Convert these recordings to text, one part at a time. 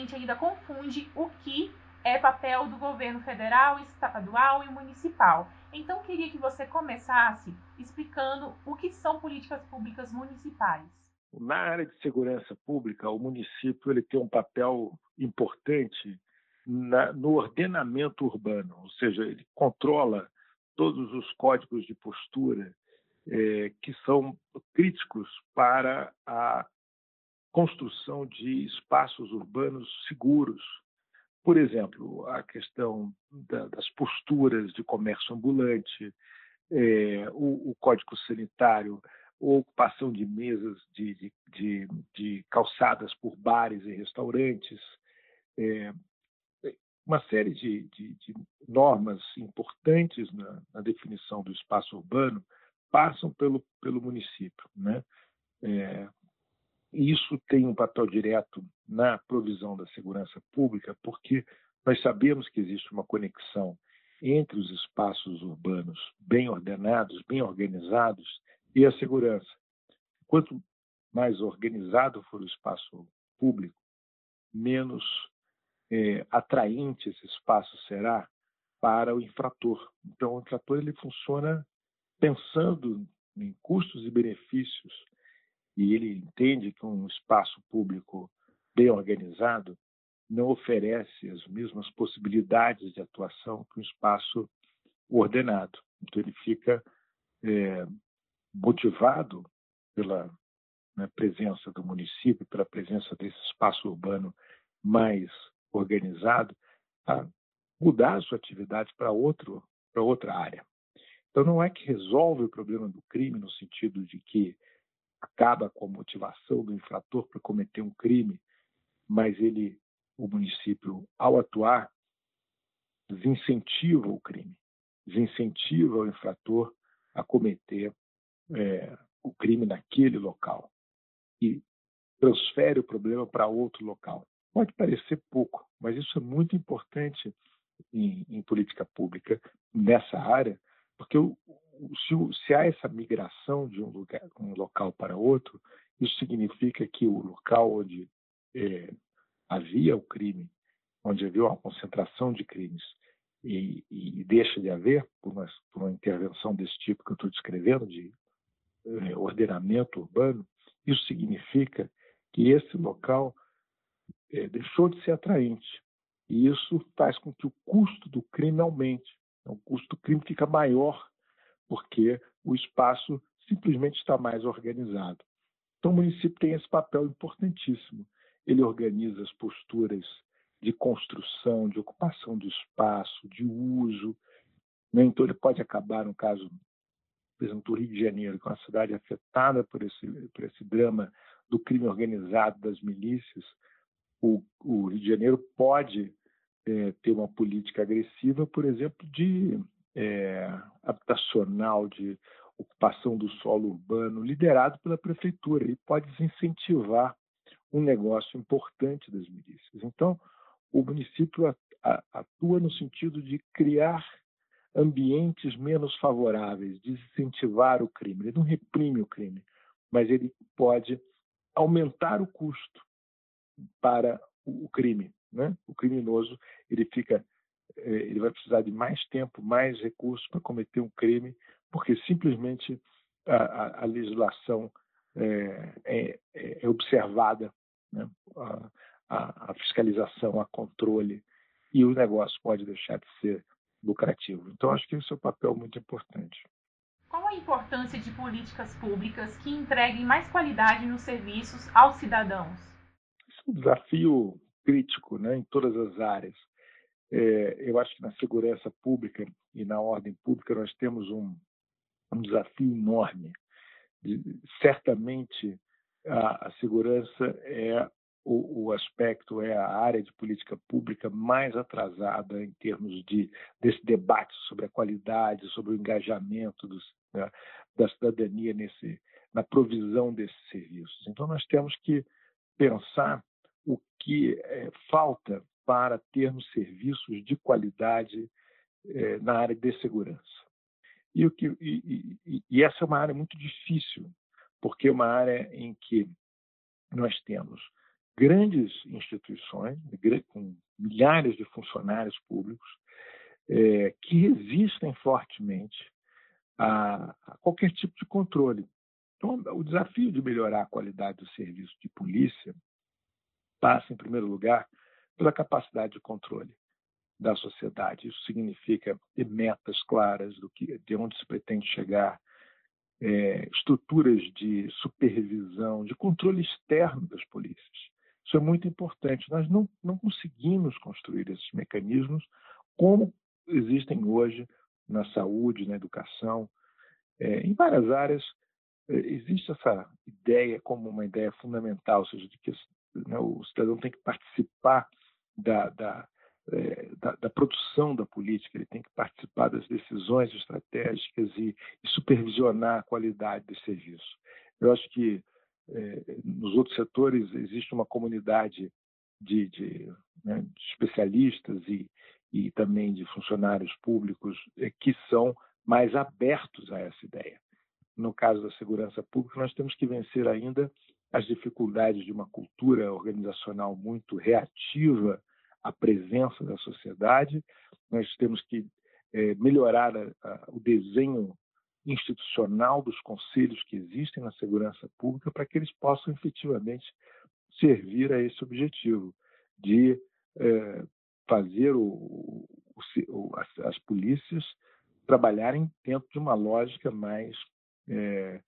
gente ainda confunde o que é papel do governo federal, estadual e municipal. Então, queria que você começasse explicando o que são políticas públicas municipais. Na área de segurança pública, o município ele tem um papel importante na, no ordenamento urbano, ou seja, ele controla todos os códigos de postura é, que são críticos para a construção de espaços urbanos seguros. Por exemplo, a questão da, das posturas de comércio ambulante, é, o, o, código sanitário, ocupação de mesas de, de, de, de calçadas por bares e restaurantes, é, uma série de, normas importantes na, na, definição do espaço urbano passam pelo, pelo município. Né? É, isso tem um papel direto na provisão da segurança pública, porque nós sabemos que existe uma conexão entre os espaços urbanos bem ordenados, bem organizados e a segurança. Quanto mais organizado for o espaço público, menos é, atraente esse espaço será para o infrator. Então, o infrator ele funciona pensando em custos e benefícios e ele entende que um espaço público bem organizado não oferece as mesmas possibilidades de atuação que um espaço ordenado. Então ele fica é, motivado pela né, presença do município, pela presença desse espaço urbano mais organizado, a mudar a sua atividade para outro para outra área. Então não é que resolve o problema do crime no sentido de que acaba com a motivação do infrator para cometer um crime, mas ele, o município, ao atuar, desincentiva o crime, desincentiva o infrator a cometer é, o crime naquele local e transfere o problema para outro local. Pode parecer pouco, mas isso é muito importante em, em política pública nessa área, porque o, se, se há essa migração de um, lugar, um local para outro, isso significa que o local onde é, havia o crime, onde havia uma concentração de crimes, e, e deixa de haver, por uma, por uma, intervenção desse tipo que eu estou descrevendo, de é, ordenamento urbano, isso significa que esse local é, deixou de ser atraente. E isso faz com que o custo do crime aumente. Então, o custo do crime fica maior porque o espaço simplesmente está mais organizado. Então, o município tem esse papel importantíssimo. Ele organiza as posturas de construção, de ocupação do espaço, de uso. Né? Então, ele pode acabar, no caso, por exemplo, do Rio de Janeiro, que é uma cidade afetada por esse, por esse drama do crime organizado das milícias. O, o Rio de Janeiro pode é, ter uma política agressiva, por exemplo, de é, habitacional, de ocupação do solo urbano, liderado pela prefeitura, e pode desincentivar um negócio importante das milícias. Então, o município atua no sentido de criar ambientes menos favoráveis, de incentivar o crime. Ele não reprime o crime, mas ele pode aumentar o custo para o crime. Né? O criminoso ele fica ele vai precisar de mais tempo, mais recursos para cometer um crime, porque simplesmente a, a, a legislação é, é, é observada, né? a, a, fiscalização, a controle, e o negócio pode deixar de ser lucrativo. Então, acho que esse é um papel muito importante. Qual a importância de políticas públicas que entreguem mais qualidade nos serviços aos cidadãos? Esse é um desafio crítico né, em todas as áreas. É, eu acho que na segurança pública e na ordem pública nós temos um, um desafio enorme. certamente a, a, segurança é o, o, aspecto, é a área de política pública mais atrasada em termos de, desse debate sobre a qualidade, sobre o engajamento dos, da cidadania nesse, na provisão desses serviços. Então, nós temos que pensar o que é, falta para termos serviços de qualidade é, na área de segurança. E, o que, e, e, e essa é uma área muito difícil, porque é uma área em que nós temos grandes instituições, com milhares de funcionários públicos, é, que resistem fortemente a, a, qualquer tipo de controle. Então, o desafio de melhorar a qualidade do serviço de polícia passa, em primeiro lugar, pela capacidade de controle da sociedade. Isso significa ter metas claras do que, de onde se pretende chegar, é, estruturas de supervisão, de controle externo das polícias. Isso é muito importante. Nós não, não conseguimos construir esses mecanismos como existem hoje na saúde, na educação, é, em várias áreas. É, existe essa ideia como uma ideia fundamental, ou seja, de que né, o cidadão tem que participar da, da, é, da, da, produção da política, ele tem que participar das decisões estratégicas e, e supervisionar a qualidade do serviço. Eu acho que é, nos outros setores existe uma comunidade de, de, né, de especialistas e, e também de funcionários públicos é, que são mais abertos a essa ideia. No caso da segurança pública, nós temos que vencer ainda as dificuldades de uma cultura organizacional muito reativa à presença da sociedade. Nós temos que é, melhorar a, a, o desenho institucional dos conselhos que existem na segurança pública para que eles possam efetivamente servir a esse objetivo de é, fazer o, o, as, as, polícias trabalharem dentro de uma lógica mais é,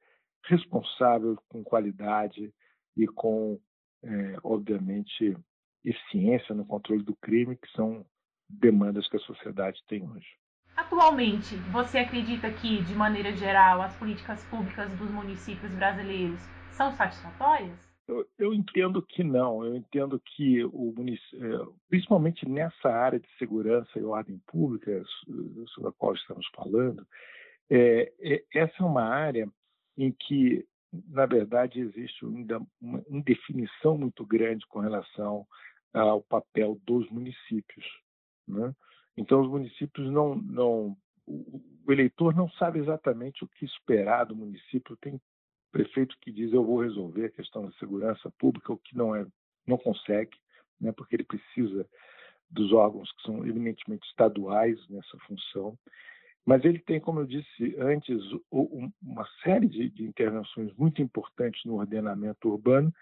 responsável, com qualidade e com, é, obviamente, eficiência no controle do crime, que são demandas que a sociedade tem hoje. Atualmente, você acredita que, de maneira geral, as políticas públicas dos municípios brasileiros são satisfatórias? Eu, eu entendo que não. Eu entendo que, o é, principalmente nessa área de segurança e ordem pública, sobre a qual estamos falando, é, é, essa é uma área em que, na verdade, existe ainda uma indefinição muito grande com relação ao papel dos municípios. Né? Então, os municípios não, não. O eleitor não sabe exatamente o que esperar do município. Tem prefeito que diz eu vou resolver a questão da segurança pública, o que não é, não consegue, né, porque ele precisa dos órgãos que são eminentemente estaduais nessa função. Mas ele tem, como eu disse antes, uma série de, de intervenções muito importantes no ordenamento urbano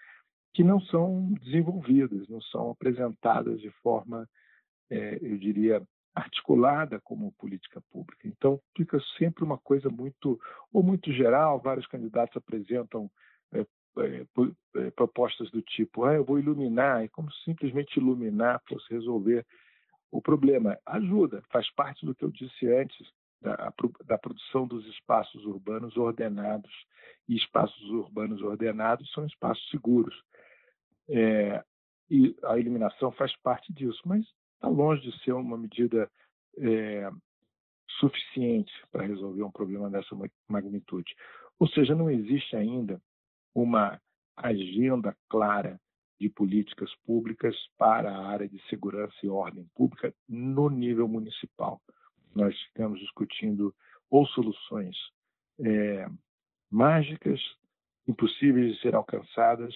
que não são desenvolvidas, não são apresentadas de forma, é, eu diria, articulada como política pública. Então, fica sempre uma coisa muito, ou muito geral, vários candidatos apresentam é, é, é, propostas do tipo, ah, eu vou iluminar, e como simplesmente iluminar fosse resolver o problema. Ajuda, faz parte do que eu disse antes, da, da produção dos espaços urbanos ordenados. E espaços urbanos ordenados são espaços seguros. É, e a eliminação faz parte disso, mas está longe de ser uma medida é, suficiente para resolver um problema dessa magnitude. Ou seja, não existe ainda uma agenda clara de políticas públicas para a área de segurança e ordem pública no nível municipal. Nós estamos discutindo ou soluções é, mágicas, impossíveis de ser alcançadas,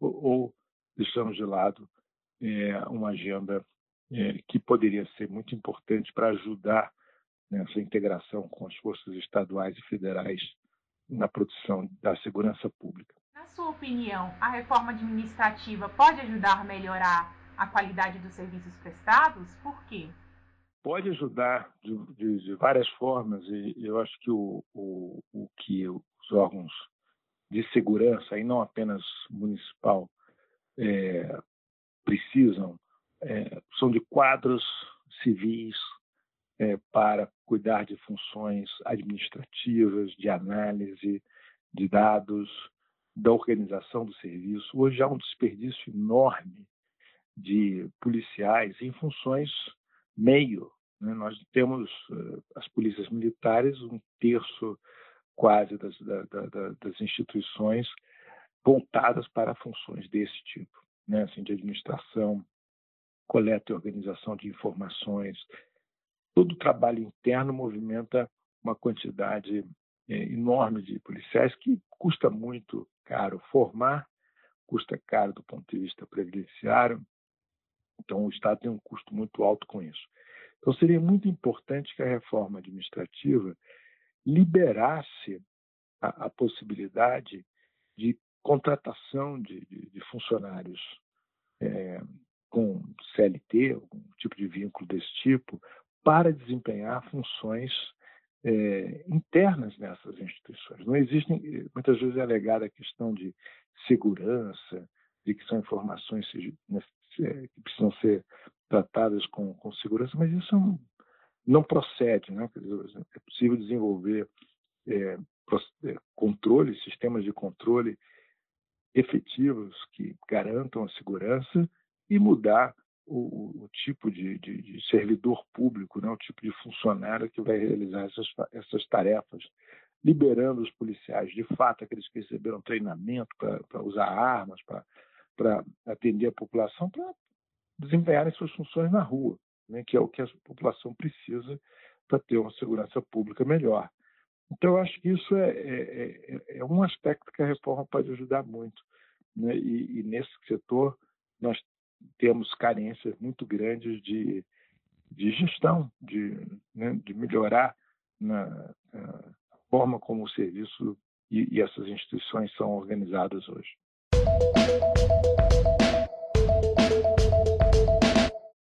ou, ou deixamos de lado é, uma agenda é, que poderia ser muito importante para ajudar nessa integração com as forças estaduais e federais na produção da segurança pública. Na sua opinião, a reforma administrativa pode ajudar a melhorar a qualidade dos serviços prestados? Por quê? Pode ajudar de, de, de várias formas e eu acho que o, o, o que os órgãos de segurança, e não apenas municipal, é, precisam é, são de quadros civis é, para cuidar de funções administrativas, de análise de dados, da organização do serviço. Hoje há um desperdício enorme de policiais em funções meio. Né? Nós temos uh, as polícias militares, um terço quase das, da, da, das instituições voltadas para funções desse tipo, né? assim, de administração, coleta e organização de informações. Todo o trabalho interno movimenta uma quantidade é, enorme de policiais que custa muito caro formar, custa caro do ponto de vista previdenciário, então o Estado tem um custo muito alto com isso. Então seria muito importante que a reforma administrativa liberasse a, a possibilidade de contratação de, de, de funcionários é, com CLT, algum tipo de vínculo desse tipo, para desempenhar funções é, internas nessas instituições. Não existem, muitas vezes é alegada a questão de segurança, de que são informações né, que precisam ser tratadas com, com segurança, mas isso não, não procede. Né? É possível desenvolver é, é, controle, sistemas de controle efetivos que garantam a segurança e mudar o, o tipo de, de, de, servidor público, né, o tipo de funcionário que vai realizar essas, essas tarefas, liberando os policiais, de fato, aqueles que receberam treinamento para usar armas, para atender a população, para desempenharem suas funções na rua, né, que é o que a população precisa para ter uma segurança pública melhor. Então, eu acho que isso é, é, é, é um aspecto que a reforma pode ajudar muito. Né? E, e, nesse setor, nós temos carências muito grandes de, de gestão, de, né, de melhorar na, na, forma como o serviço e, e essas instituições são organizadas hoje.